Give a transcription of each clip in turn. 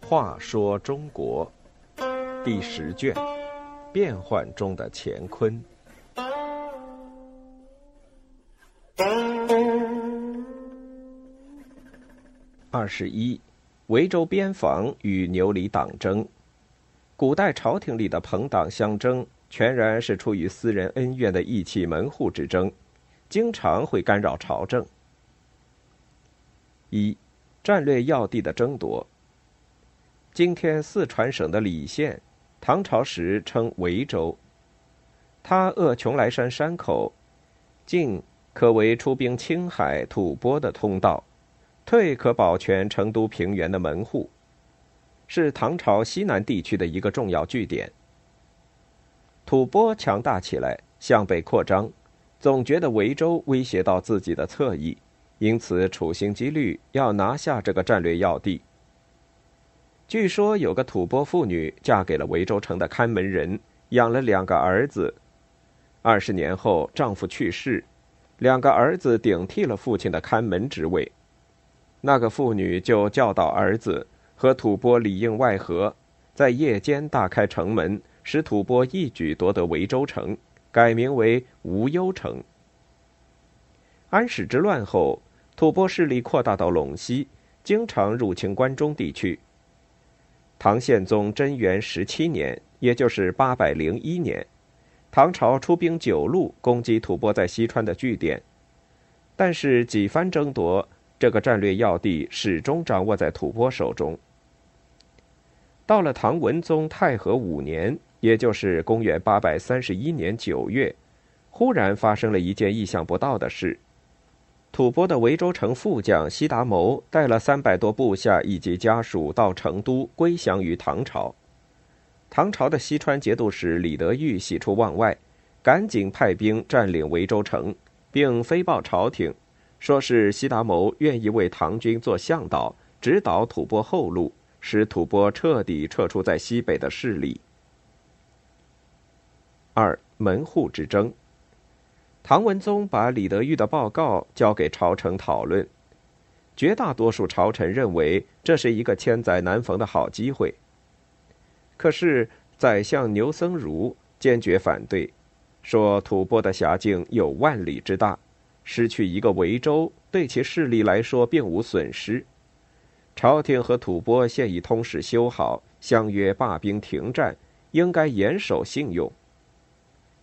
话说中国第十卷：变幻中的乾坤。二十一，维州边防与牛李党争。古代朝廷里的朋党相争，全然是出于私人恩怨的义气门户之争，经常会干扰朝政。一，战略要地的争夺。今天四川省的礼县，唐朝时称维州。它扼邛崃山山口，进可为出兵青海、吐蕃的通道。退可保全成都平原的门户，是唐朝西南地区的一个重要据点。吐蕃强大起来，向北扩张，总觉得维州威胁到自己的侧翼，因此处心积虑要拿下这个战略要地。据说有个吐蕃妇女嫁给了维州城的看门人，养了两个儿子。二十年后，丈夫去世，两个儿子顶替了父亲的看门职位。那个妇女就教导儿子和吐蕃里应外合，在夜间大开城门，使吐蕃一举夺得维州城，改名为无忧城。安史之乱后，吐蕃势力扩大到陇西，经常入侵关中地区。唐宪宗贞元十七年，也就是八百零一年，唐朝出兵九路攻击吐蕃在西川的据点，但是几番争夺。这个战略要地始终掌握在吐蕃手中。到了唐文宗太和五年，也就是公元八百三十一年九月，忽然发生了一件意想不到的事：吐蕃的维州城副将西达谋带了三百多部下以及家属到成都归降于唐朝。唐朝的西川节度使李德裕喜出望外，赶紧派兵占领维州城，并飞报朝廷。说是西达谋愿意为唐军做向导，指导吐蕃后路，使吐蕃彻底撤出在西北的势力。二门户之争。唐文宗把李德裕的报告交给朝臣讨论，绝大多数朝臣认为这是一个千载难逢的好机会。可是宰相牛僧孺坚决反对，说吐蕃的辖境有万里之大。失去一个维州，对其势力来说并无损失。朝廷和吐蕃现已通使修好，相约罢兵停战，应该严守信用。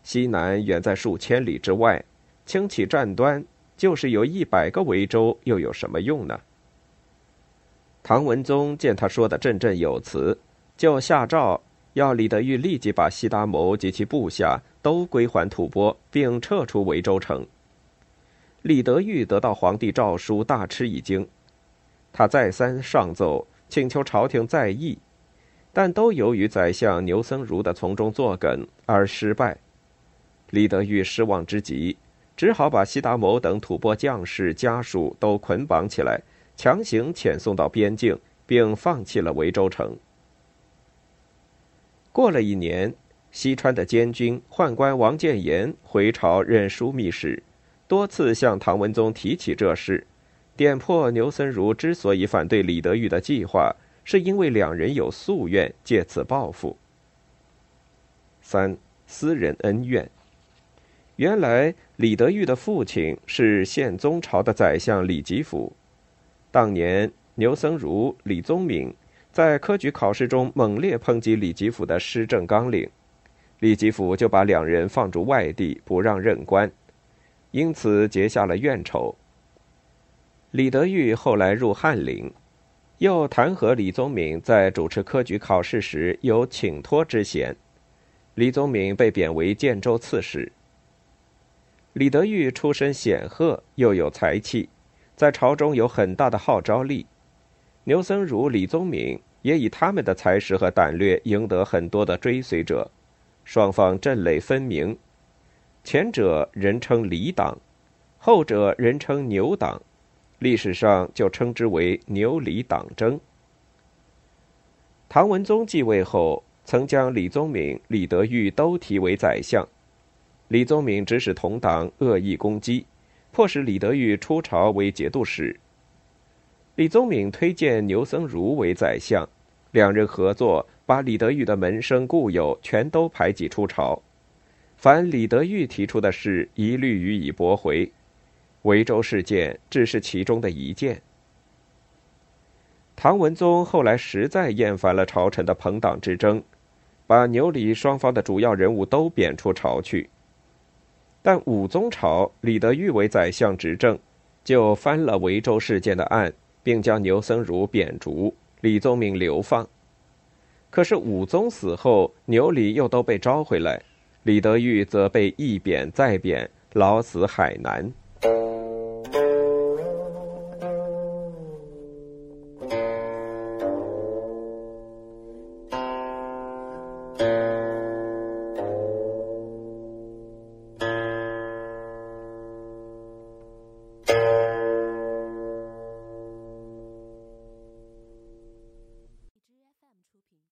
西南远在数千里之外，轻启战端，就是有一百个维州，又有什么用呢？唐文宗见他说的振振有词，就下诏要李德裕立即把西达谋及其部下都归还吐蕃，并撤出维州城。李德裕得到皇帝诏书，大吃一惊。他再三上奏，请求朝廷再议，但都由于宰相牛僧孺的从中作梗而失败。李德裕失望之极，只好把西达谋等吐蕃将士家属都捆绑起来，强行遣送到边境，并放弃了维州城。过了一年，西川的监军宦官王建言回朝任枢密使。多次向唐文宗提起这事，点破牛僧孺之所以反对李德裕的计划，是因为两人有夙愿，借此报复。三私人恩怨。原来李德裕的父亲是宪宗朝的宰相李吉甫，当年牛僧孺、李宗闵在科举考试中猛烈抨击李吉甫的施政纲领，李吉甫就把两人放逐外地，不让任官。因此结下了怨仇。李德裕后来入翰林，又弹劾李宗闵在主持科举考试时有请托之嫌，李宗闵被贬为建州刺史。李德裕出身显赫，又有才气，在朝中有很大的号召力。牛僧孺、李宗闵也以他们的才识和胆略赢得很多的追随者，双方阵类分明。前者人称李党，后者人称牛党，历史上就称之为牛李党争。唐文宗继位后，曾将李宗闵、李德裕都提为宰相，李宗闵指使同党恶意攻击，迫使李德裕出朝为节度使。李宗闵推荐牛僧孺为宰相，两人合作，把李德裕的门生故友全都排挤出朝。凡李德裕提出的事，一律予以驳回。维州事件只是其中的一件。唐文宗后来实在厌烦了朝臣的朋党之争，把牛李双方的主要人物都贬出朝去。但武宗朝李德裕为宰相执政，就翻了维州事件的案。并将牛僧孺贬逐，李宗闵流放。可是武宗死后，牛李又都被召回来，李德裕则被一贬再贬，老死海南。